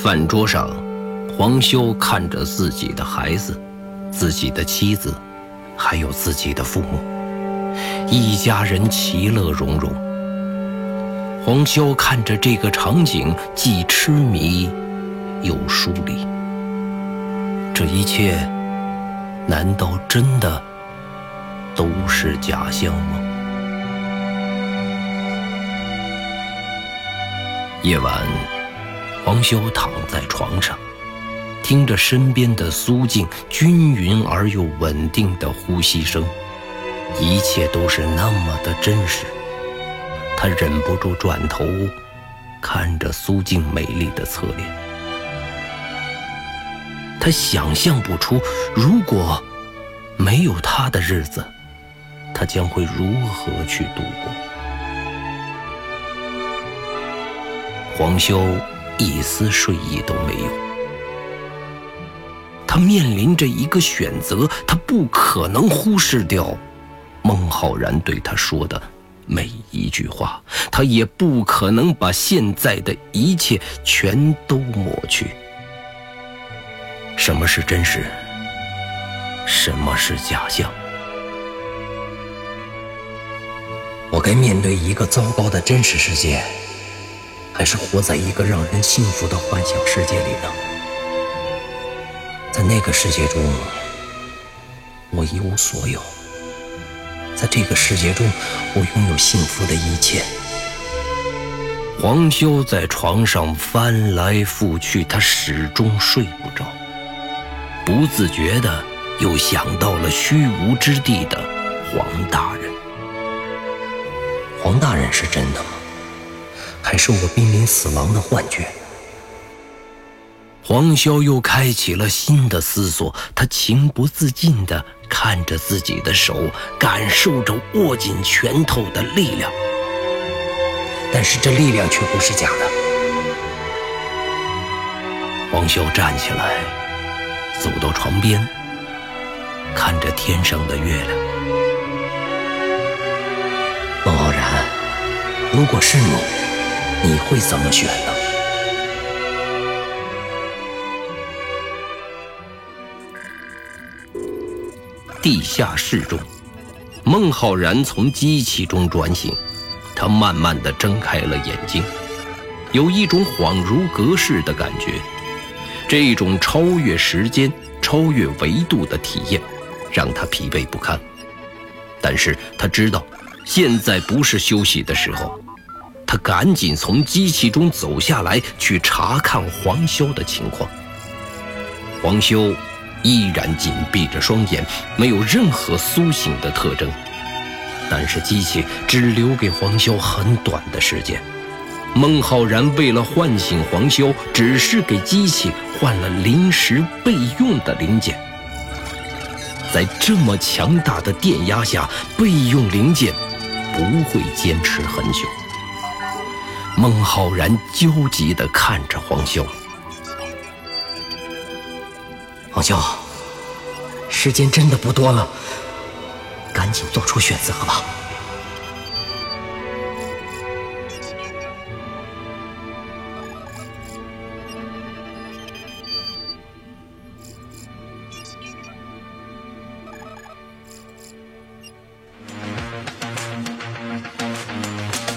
饭桌上，黄修看着自己的孩子、自己的妻子，还有自己的父母，一家人其乐融融。黄修看着这个场景，既痴迷又疏离。这一切，难道真的都是假象吗？夜晚。黄修躺在床上，听着身边的苏静均匀而又稳定的呼吸声，一切都是那么的真实。他忍不住转头看着苏静美丽的侧脸，他想象不出，如果没有他的日子，他将会如何去度过。黄修。一丝睡意都没有。他面临着一个选择，他不可能忽视掉孟浩然对他说的每一句话，他也不可能把现在的一切全都抹去。什么是真实？什么是假象？我该面对一个糟糕的真实世界。还是活在一个让人幸福的幻想世界里呢？在那个世界中，我一无所有；在这个世界中，我拥有幸福的一切。黄修在床上翻来覆去，他始终睡不着，不自觉的又想到了虚无之地的黄大人。黄大人是真的吗？还是我濒临死亡的幻觉。黄潇又开启了新的思索，他情不自禁地看着自己的手，感受着握紧拳头的力量。但是这力量却不是假的。黄潇站起来，走到床边，看着天上的月亮。孟浩然，如果是你。你会怎么选呢？地下室中，孟浩然从机器中转醒，他慢慢的睁开了眼睛，有一种恍如隔世的感觉。这种超越时间、超越维度的体验，让他疲惫不堪。但是他知道，现在不是休息的时候。他赶紧从机器中走下来，去查看黄修的情况。黄修依然紧闭着双眼，没有任何苏醒的特征。但是机器只留给黄修很短的时间。孟浩然为了唤醒黄修，只是给机器换了临时备用的零件。在这么强大的电压下，备用零件不会坚持很久。孟浩然焦急地看着黄潇，黄潇，时间真的不多了，赶紧做出选择吧。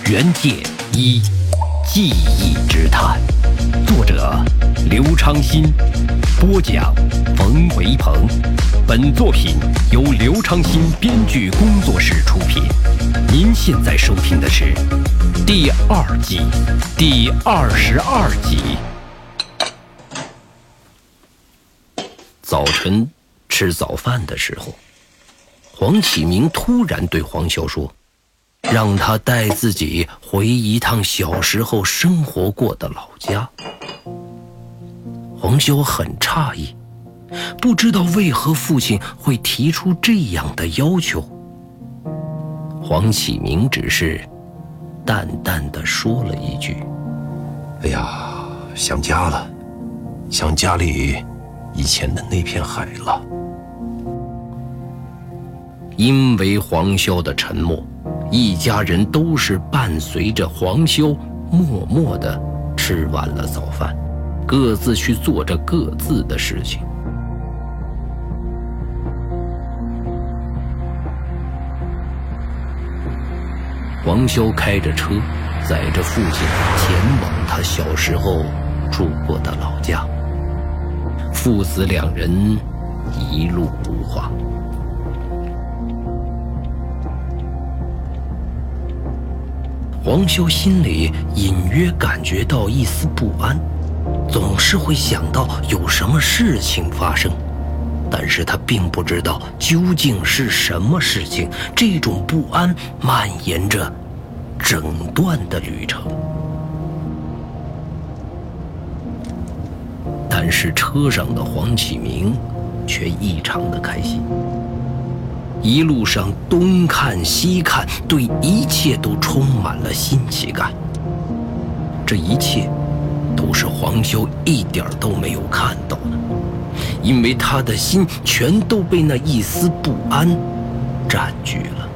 原界一。记忆之谈，作者刘昌新，播讲冯维鹏。本作品由刘昌新编剧工作室出品。您现在收听的是第二季第二十二集。早晨吃早饭的时候，黄启明突然对黄潇说。让他带自己回一趟小时候生活过的老家。黄修很诧异，不知道为何父亲会提出这样的要求。黄启明只是淡淡的说了一句：“哎呀，想家了，想家里以前的那片海了。”因为黄潇的沉默。一家人都是伴随着黄修默默地吃完了早饭，各自去做着各自的事情。黄潇开着车，载着父亲前往他小时候住过的老家。父子两人一路无话。黄修心里隐约感觉到一丝不安，总是会想到有什么事情发生，但是他并不知道究竟是什么事情。这种不安蔓延着整段的旅程，但是车上的黄启明却异常的开心。一路上东看西看，对一切都充满了新奇感。这一切，都是黄修一点都没有看到的，因为他的心全都被那一丝不安占据了。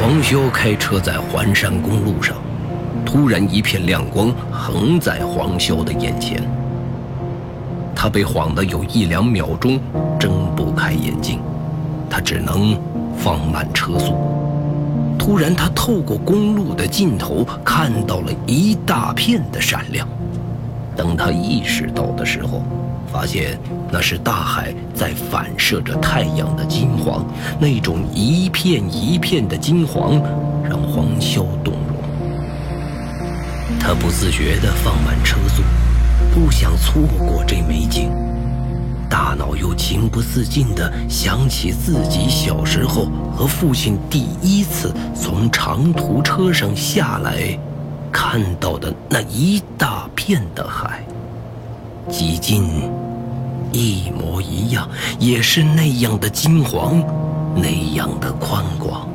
黄修开车在环山公路上。突然，一片亮光横在黄潇的眼前，他被晃得有一两秒钟睁不开眼睛，他只能放慢车速。突然，他透过公路的尽头看到了一大片的闪亮。等他意识到的时候，发现那是大海在反射着太阳的金黄，那种一片一片的金黄让黄潇。他不自觉地放慢车速，不想错过这美景。大脑又情不自禁地想起自己小时候和父亲第一次从长途车上下来，看到的那一大片的海，几近一模一样，也是那样的金黄，那样的宽广。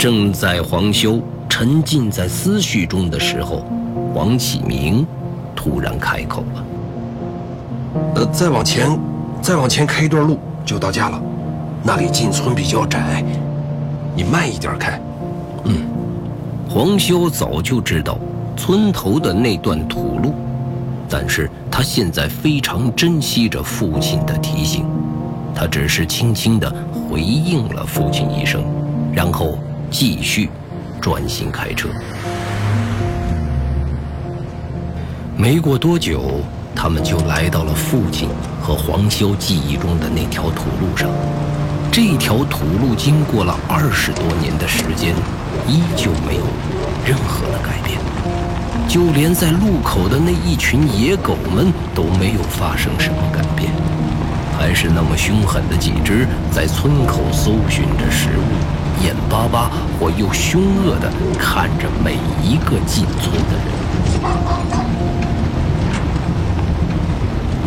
正在黄修沉浸在思绪中的时候，黄启明突然开口了：“呃，再往前，再往前开一段路就到家了，那里进村比较窄，你慢一点开。”嗯，黄修早就知道村头的那段土路，但是他现在非常珍惜着父亲的提醒，他只是轻轻地回应了父亲一声，然后。继续专心开车。没过多久，他们就来到了父亲和黄潇记忆中的那条土路上。这条土路经过了二十多年的时间，依旧没有任何的改变，就连在路口的那一群野狗们都没有发生什么改变，还是那么凶狠的几只在村口搜寻着食物。眼巴巴或又凶恶地看着每一个进村的人。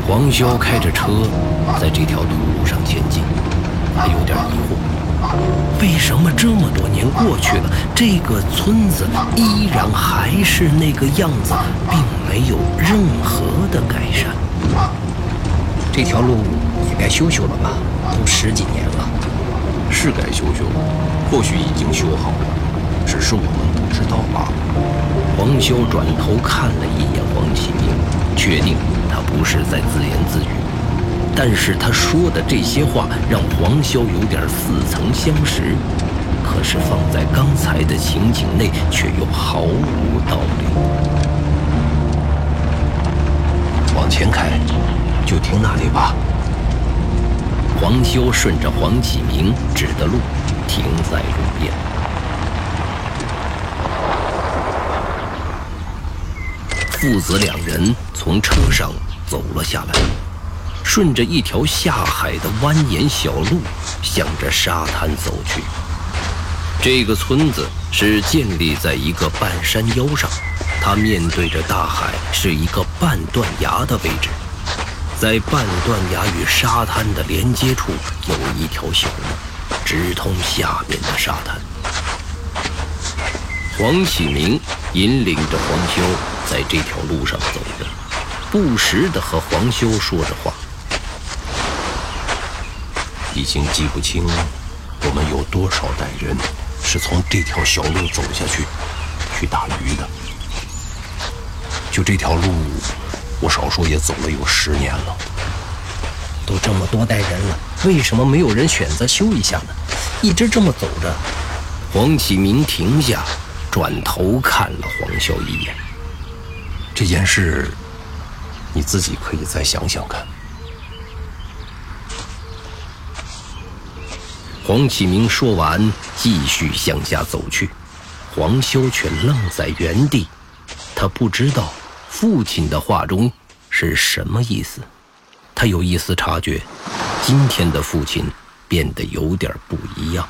黄潇开着车在这条土路上前进，他有点疑惑：为什么这么多年过去了，这个村子依然还是那个样子，并没有任何的改善？这条路也该修修了吧？都十几年了。是该修修，或许已经修好了，只是我们不知道罢了。黄潇转头看了一眼黄启明，确定他不是在自言自语。但是他说的这些话让黄潇有点似曾相识，可是放在刚才的情景内却又毫无道理。往前开，就停那里吧。黄修顺着黄启明指的路，停在路边。父子两人从车上走了下来，顺着一条下海的蜿蜒小路，向着沙滩走去。这个村子是建立在一个半山腰上，它面对着大海，是一个半断崖的位置。在半断崖与沙滩的连接处，有一条小路，直通下面的沙滩。黄启明引领着黄修在这条路上走着，不时地和黄修说着话。已经记不清我们有多少代人是从这条小路走下去去打鱼的。就这条路，我少说也走了有十年了。都这么多代人了，为什么没有人选择修一下呢？一直这么走着。黄启明停下，转头看了黄潇一眼。这件事，你自己可以再想想看。黄启明说完，继续向下走去，黄潇却愣在原地。他不知道父亲的话中是什么意思。他有一丝察觉，今天的父亲变得有点不一样。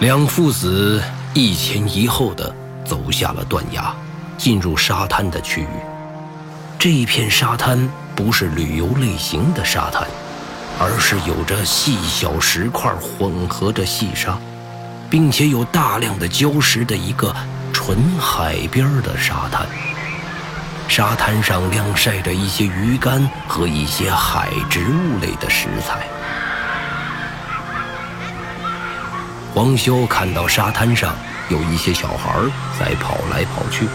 两父子一前一后的走下了断崖，进入沙滩的区域。这一片沙滩。不是旅游类型的沙滩，而是有着细小石块混合着细沙，并且有大量的礁石的一个纯海边的沙滩。沙滩上晾晒着一些鱼干和一些海植物类的食材。黄修看到沙滩上有一些小孩在跑来跑去。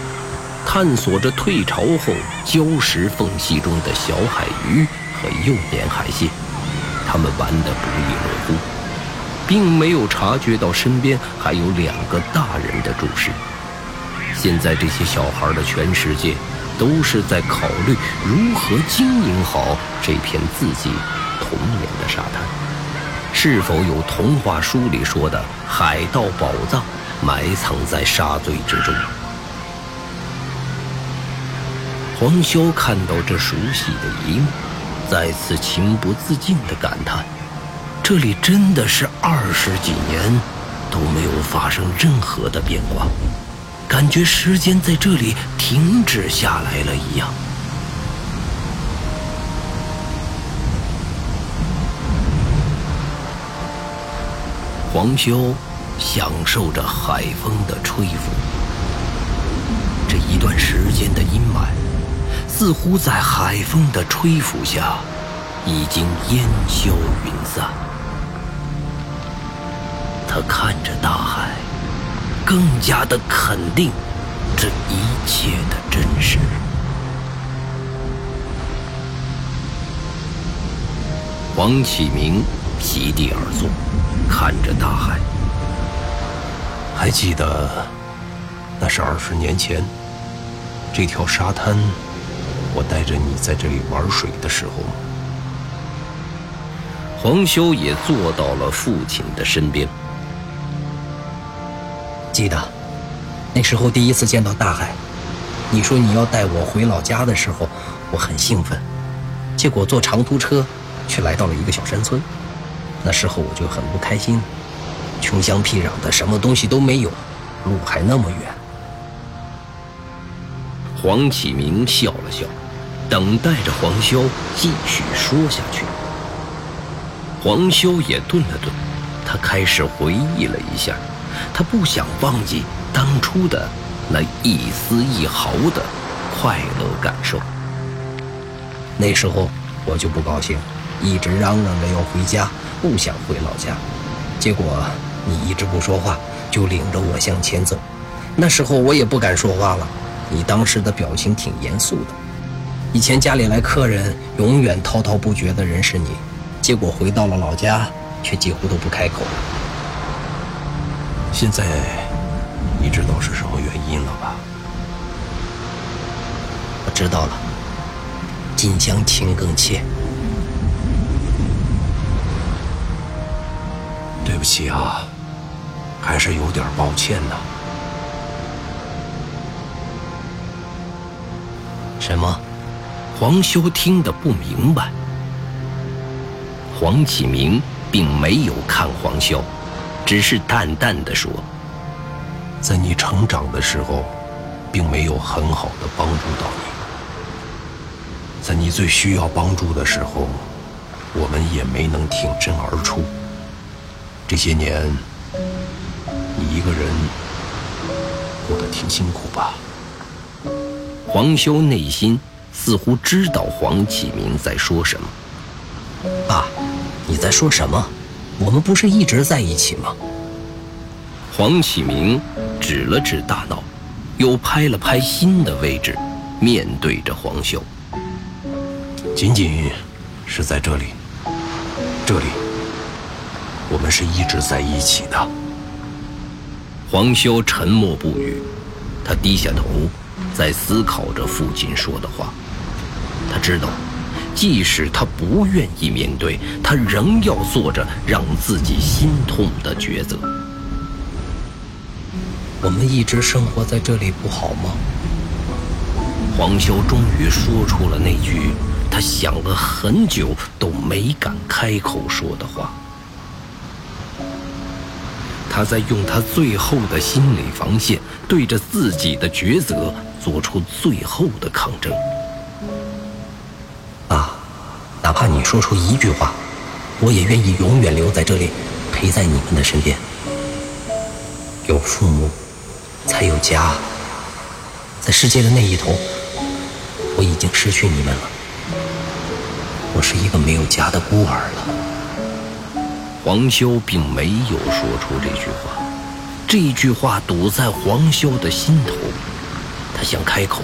探索着退潮后礁石缝隙中的小海鱼和幼年海蟹，他们玩得不亦乐乎，并没有察觉到身边还有两个大人的注视。现在这些小孩的全世界都是在考虑如何经营好这片自己童年的沙滩，是否有童话书里说的海盗宝藏埋藏在沙堆之中。黄潇看到这熟悉的一幕，再次情不自禁地感叹：“这里真的是二十几年都没有发生任何的变化，感觉时间在这里停止下来了一样。”黄潇享受着海风的吹拂，这一段时间的阴霾。似乎在海风的吹拂下，已经烟消云散。他看着大海，更加的肯定这一切的真实。黄启明席地而坐，看着大海。还记得，那是二十年前，这条沙滩。我带着你在这里玩水的时候吗，黄修也坐到了父亲的身边。记得那时候第一次见到大海，你说你要带我回老家的时候，我很兴奋。结果坐长途车，却来到了一个小山村。那时候我就很不开心，穷乡僻壤的，什么东西都没有，路还那么远。黄启明笑了笑。等待着黄潇继续说下去。黄潇也顿了顿，他开始回忆了一下，他不想忘记当初的那一丝一毫的快乐感受。那时候我就不高兴，一直嚷嚷着要回家，不想回老家。结果你一直不说话，就领着我向前走。那时候我也不敢说话了，你当时的表情挺严肃的。以前家里来客人，永远滔滔不绝的人是你，结果回到了老家，却几乎都不开口。现在你知道是什么原因了吧？我知道了，近乡情更切。对不起啊，还是有点抱歉呢。什么？黄修听得不明白，黄启明并没有看黄潇，只是淡淡的说：“在你成长的时候，并没有很好的帮助到你，在你最需要帮助的时候，我们也没能挺身而出。这些年，你一个人过得挺辛苦吧？”黄修内心。似乎知道黄启明在说什么。爸，你在说什么？我们不是一直在一起吗？黄启明指了指大脑，又拍了拍心的位置，面对着黄修。仅仅是在这里，这里，我们是一直在一起的。黄修沉默不语，他低下头，在思考着父亲说的话。他知道，即使他不愿意面对，他仍要做着让自己心痛的抉择。我们一直生活在这里不好吗？黄修终于说出了那句。他想了很久，都没敢开口说的话。他在用他最后的心理防线，对着自己的抉择做出最后的抗争。哪怕你说出一句话，我也愿意永远留在这里，陪在你们的身边。有父母，才有家。在世界的那一头，我已经失去你们了。我是一个没有家的孤儿了。黄修并没有说出这句话，这句话堵在黄修的心头。他想开口，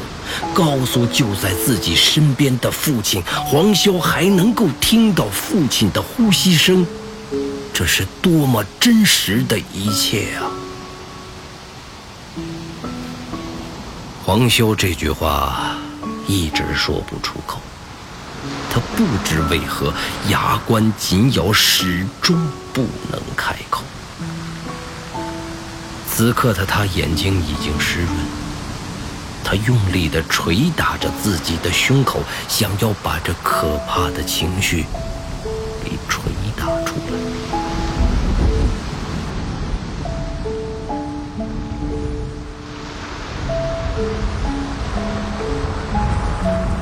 告诉就在自己身边的父亲，黄修还能够听到父亲的呼吸声，这是多么真实的一切啊！黄修这句话一直说不出口。他不知为何，牙关紧咬，始终不能开口。此刻的他眼睛已经湿润，他用力地捶打着自己的胸口，想要把这可怕的情绪给捶打出来。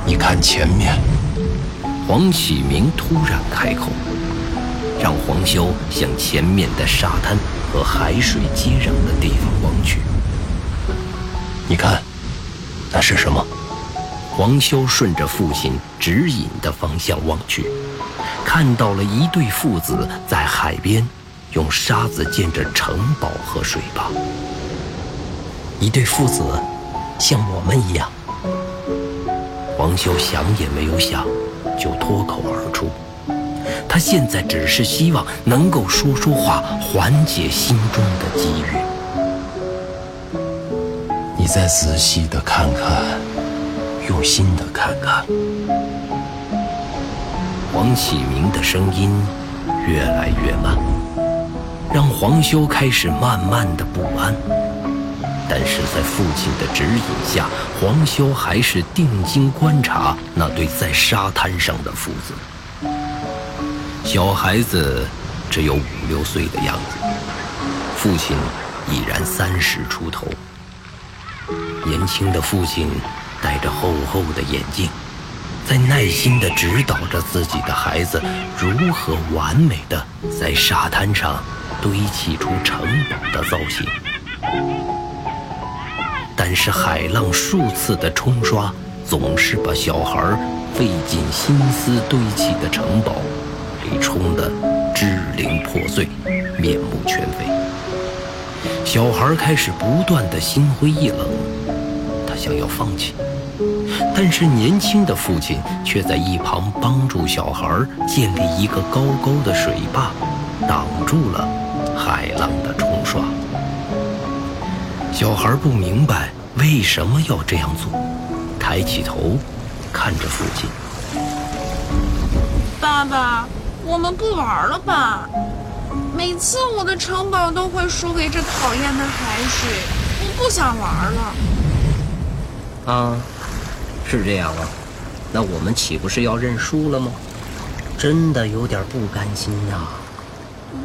你看前面。黄启明突然开口，让黄潇向前面的沙滩和海水接壤的地方望去。你看，那是什么？黄修顺着父亲指引的方向望去，看到了一对父子在海边用沙子建着城堡和水坝。一对父子，像我们一样。黄修想也没有想。就脱口而出，他现在只是希望能够说说话，缓解心中的积郁。再仔细的看看，用心的看看。黄启明的声音越来越慢，让黄修开始慢慢的不安。但是在父亲的指引下，黄修还是定睛观察那对在沙滩上的父子。小孩子只有五六岁的样子，父亲已然三十出头。年轻的父亲戴着厚厚的眼镜，在耐心地指导着自己的孩子如何完美地在沙滩上堆砌出城堡的造型。但是海浪数次的冲刷，总是把小孩费尽心思堆砌的城堡给冲得支离破碎、面目全非。小孩开始不断的心灰意冷，他想要放弃，但是年轻的父亲却在一旁帮助小孩建立一个高高的水坝，挡住了海浪的冲刷。小孩不明白为什么要这样做，抬起头看着父亲。爸爸，我们不玩了吧？每次我的城堡都会输给这讨厌的海水，我不想玩了。啊，是这样啊？那我们岂不是要认输了吗？真的有点不甘心呀。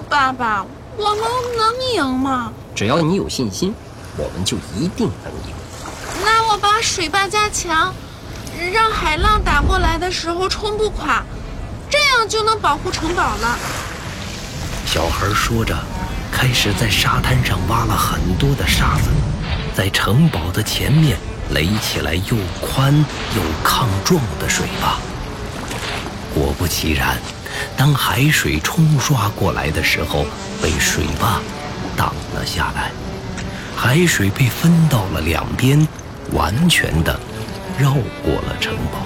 爸爸，我们能赢吗？只要你有信心。我们就一定能赢。那我把水坝加强，让海浪打过来的时候冲不垮，这样就能保护城堡了。小孩说着，开始在沙滩上挖了很多的沙子，在城堡的前面垒起来又宽又抗撞的水坝。果不其然，当海水冲刷过来的时候，被水坝挡了下来，海水被分到了两边，完全的绕过了城堡。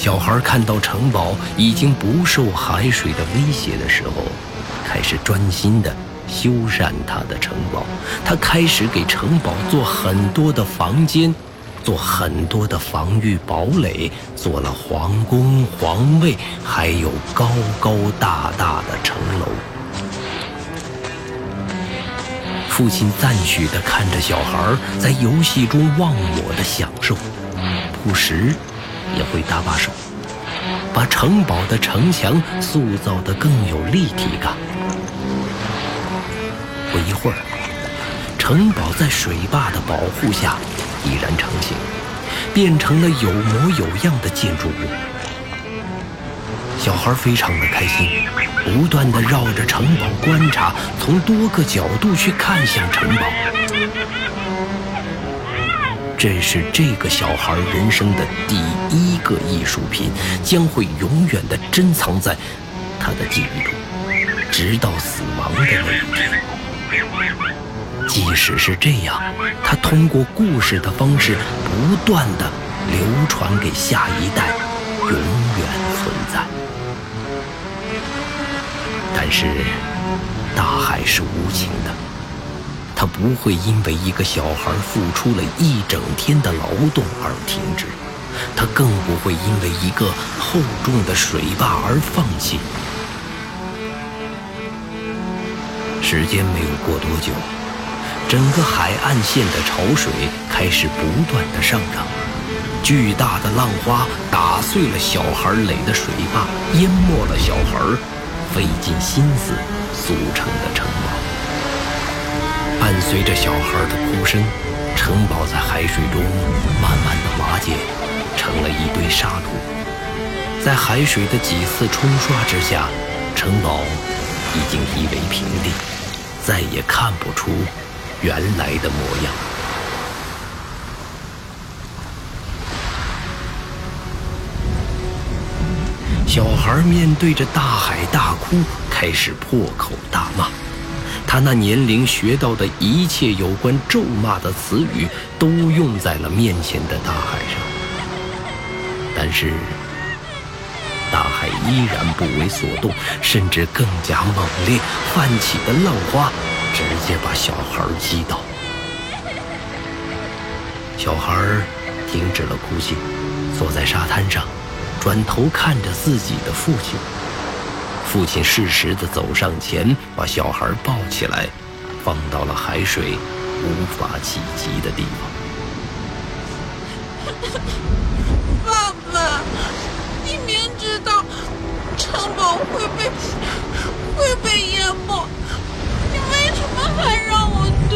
小孩看到城堡已经不受海水的威胁的时候，开始专心的修缮他的城堡。他开始给城堡做很多的房间，做很多的防御堡垒，做了皇宫、皇位，还有高高大大的城楼。父亲赞许地看着小孩在游戏中忘我的享受，不时。也会搭把手，把城堡的城墙塑造得更有立体感。不一会儿，城堡在水坝的保护下已然成型，变成了有模有样的建筑物。小孩非常的开心，不断的绕着城堡观察，从多个角度去看向城堡。这是这个小孩人生的第一个艺术品，将会永远的珍藏在他的记忆中，直到死亡的那一天。即使是这样，他通过故事的方式不断的流传给下一代，永远存在。但是，大海是无情的。他不会因为一个小孩付出了一整天的劳动而停止，他更不会因为一个厚重的水坝而放弃。时间没有过多久，整个海岸线的潮水开始不断的上涨，巨大的浪花打碎了小孩垒的水坝，淹没了小孩费尽心思组成的城。伴随着小孩的哭声，城堡在海水中慢慢的瓦解，成了一堆沙土。在海水的几次冲刷之下，城堡已经夷为平地，再也看不出原来的模样。小孩面对着大海大哭，开始破口大骂。他那年龄学到的一切有关咒骂的词语，都用在了面前的大海上。但是，大海依然不为所动，甚至更加猛烈，泛起的浪花直接把小孩击倒。小孩停止了哭泣，坐在沙滩上，转头看着自己的父亲。父亲适时地走上前，把小孩抱起来，放到了海水无法企及的地方。爸爸，你明知道城堡会被会被淹没，你为什么还让我堆？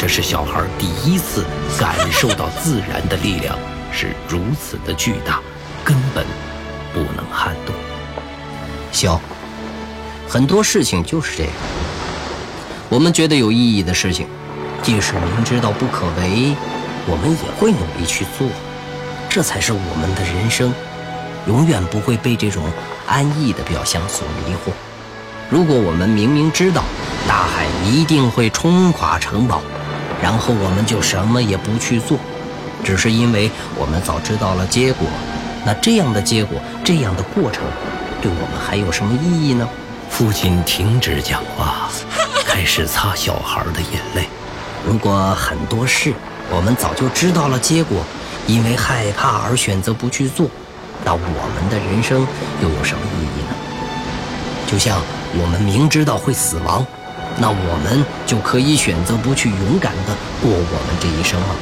这是小孩第一次感受到自然的力量是如此的巨大，根本。不能撼动。小，很多事情就是这样。我们觉得有意义的事情，即使明知道不可为，我们也会努力去做。这才是我们的人生，永远不会被这种安逸的表象所迷惑。如果我们明明知道大海一定会冲垮城堡，然后我们就什么也不去做，只是因为我们早知道了结果。那这样的结果，这样的过程，对我们还有什么意义呢？父亲停止讲话，开始擦小孩的眼泪。如果很多事我们早就知道了结果，因为害怕而选择不去做，那我们的人生又有什么意义呢？就像我们明知道会死亡，那我们就可以选择不去勇敢地过我们这一生吗？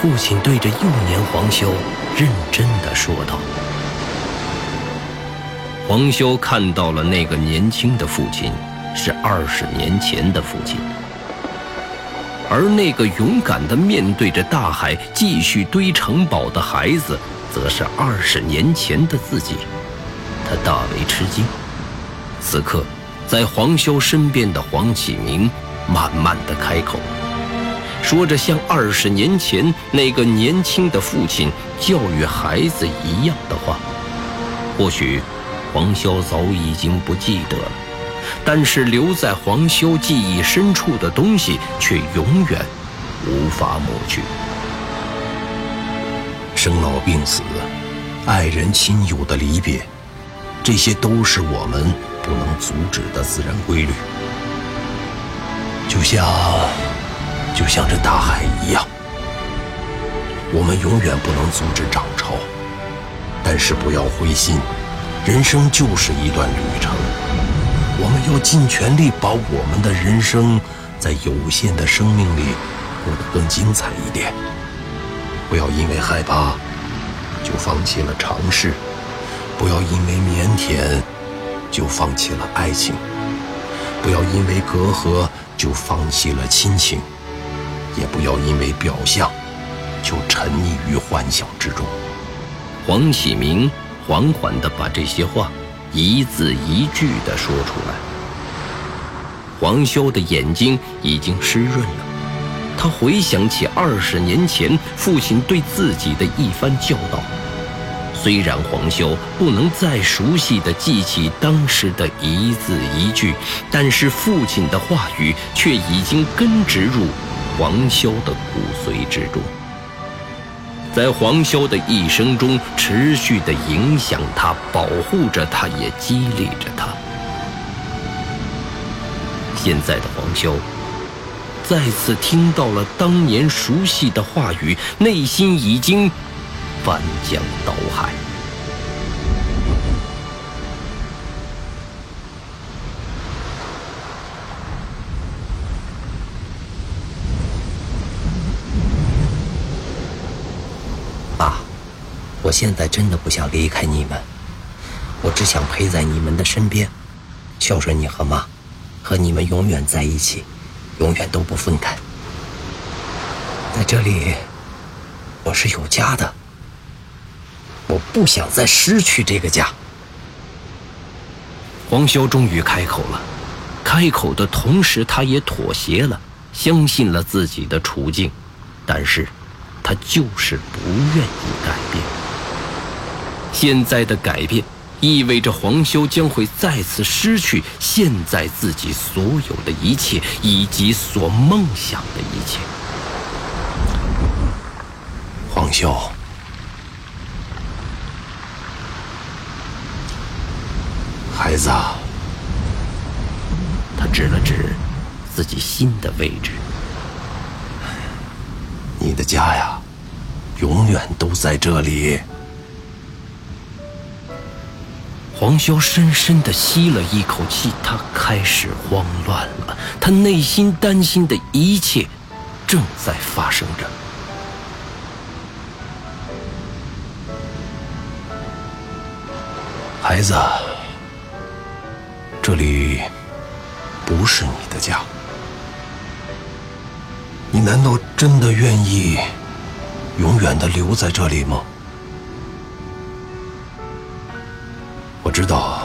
父亲对着幼年黄修认真的说道：“黄修看到了那个年轻的父亲，是二十年前的父亲；而那个勇敢的面对着大海继续堆城堡的孩子，则是二十年前的自己。他大为吃惊。此刻，在黄修身边的黄启明慢慢的开口，说着像二十年前那个年轻的父亲教育孩子一样的话。或许黄修早已经不记得了，但是留在黄修记忆深处的东西却永远无法抹去。生老病死，爱人亲友的离别，这些都是我们不能阻止的自然规律。就像，就像这大海一样，我们永远不能阻止涨潮。但是不要灰心，人生就是一段旅程，我们要尽全力把我们的人生在有限的生命里过得更精彩一点。不要因为害怕就放弃了尝试，不要因为腼腆就放弃了爱情，不要因为隔阂就放弃了亲情，也不要因为表象就沉溺于幻想之中。黄启明缓缓地把这些话一字一句地说出来。黄修的眼睛已经湿润了，他回想起二十年前父亲对自己的一番教导。虽然黄修不能再熟悉地记起当时的一字一句，但是父亲的话语却已经根植入黄潇的骨髓之中。在黄潇的一生中，持续的影响他，保护着他，也激励着他。现在的黄潇，再次听到了当年熟悉的话语，内心已经翻江倒海。我现在真的不想离开你们，我只想陪在你们的身边，孝顺你和妈，和你们永远在一起，永远都不分开。在这里，我是有家的，我不想再失去这个家。黄潇终于开口了，开口的同时，他也妥协了，相信了自己的处境，但是，他就是不愿意改变。现在的改变，意味着黄修将会再次失去现在自己所有的一切，以及所梦想的一切。黄修，孩子，他指了指自己新的位置，你的家呀，永远都在这里。黄潇深深地吸了一口气，他开始慌乱了。他内心担心的一切正在发生着。孩子，这里不是你的家。你难道真的愿意永远的留在这里吗？知道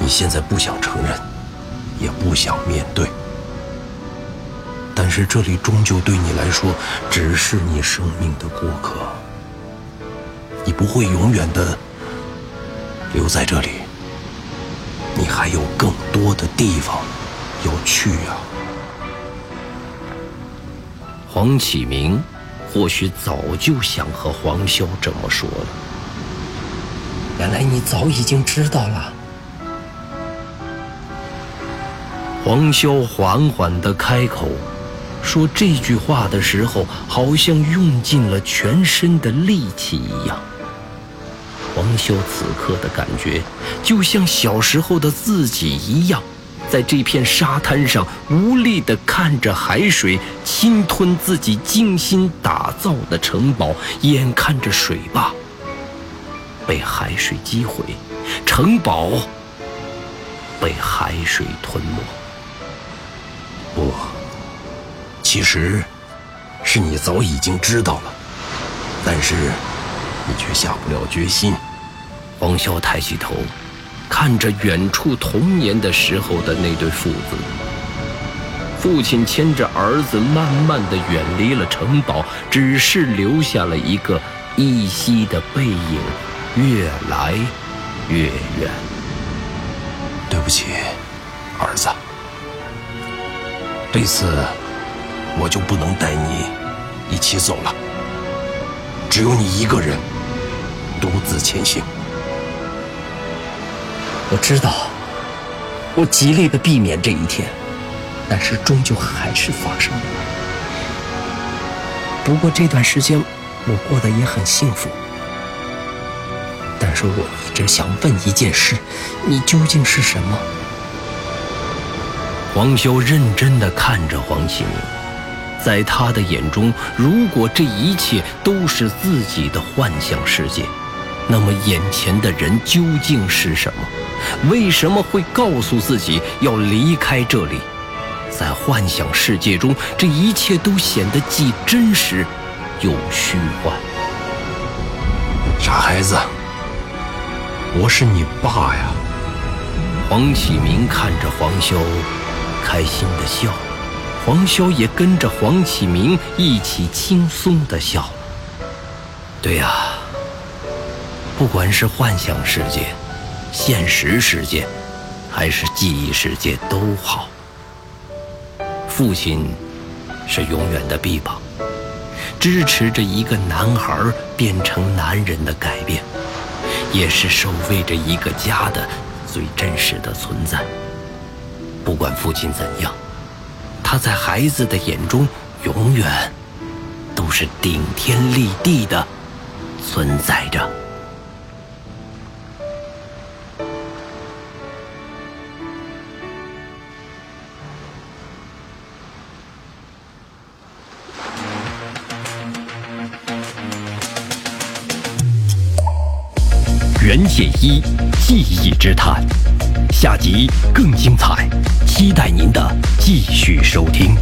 你现在不想承认，也不想面对，但是这里终究对你来说只是你生命的过客。你不会永远的留在这里，你还有更多的地方要去啊！黄启明或许早就想和黄潇这么说了。原来你早已经知道了。黄潇缓缓地开口，说这句话的时候，好像用尽了全身的力气一样。黄潇此刻的感觉，就像小时候的自己一样，在这片沙滩上，无力地看着海水侵吞自己精心打造的城堡，眼看着水坝。被海水击毁，城堡被海水吞没。不，其实是你早已经知道了，但是你却下不了决心。王潇抬起头，看着远处童年的时候的那对父子。父亲牵着儿子，慢慢的远离了城堡，只是留下了一个依稀的背影，越来越远。对不起，儿子，这次我就不能带你一起走了，只有你一个人独自前行。我知道，我极力的避免这一天。但是终究还是发生了。不过这段时间我过得也很幸福。但是我一直想问一件事：你究竟是什么？黄潇认真地看着黄启明，在他的眼中，如果这一切都是自己的幻想世界，那么眼前的人究竟是什么？为什么会告诉自己要离开这里？在幻想世界中，这一切都显得既真实又虚幻。傻孩子，我是你爸呀！黄启明看着黄潇，开心的笑，黄潇也跟着黄启明一起轻松的笑。对呀，不管是幻想世界、现实世界，还是记忆世界都好。父亲是永远的臂膀，支持着一个男孩变成男人的改变，也是守卫着一个家的最真实的存在。不管父亲怎样，他在孩子的眼中永远都是顶天立地的存在着。一记忆之谈，下集更精彩，期待您的继续收听。